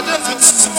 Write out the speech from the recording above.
does it so?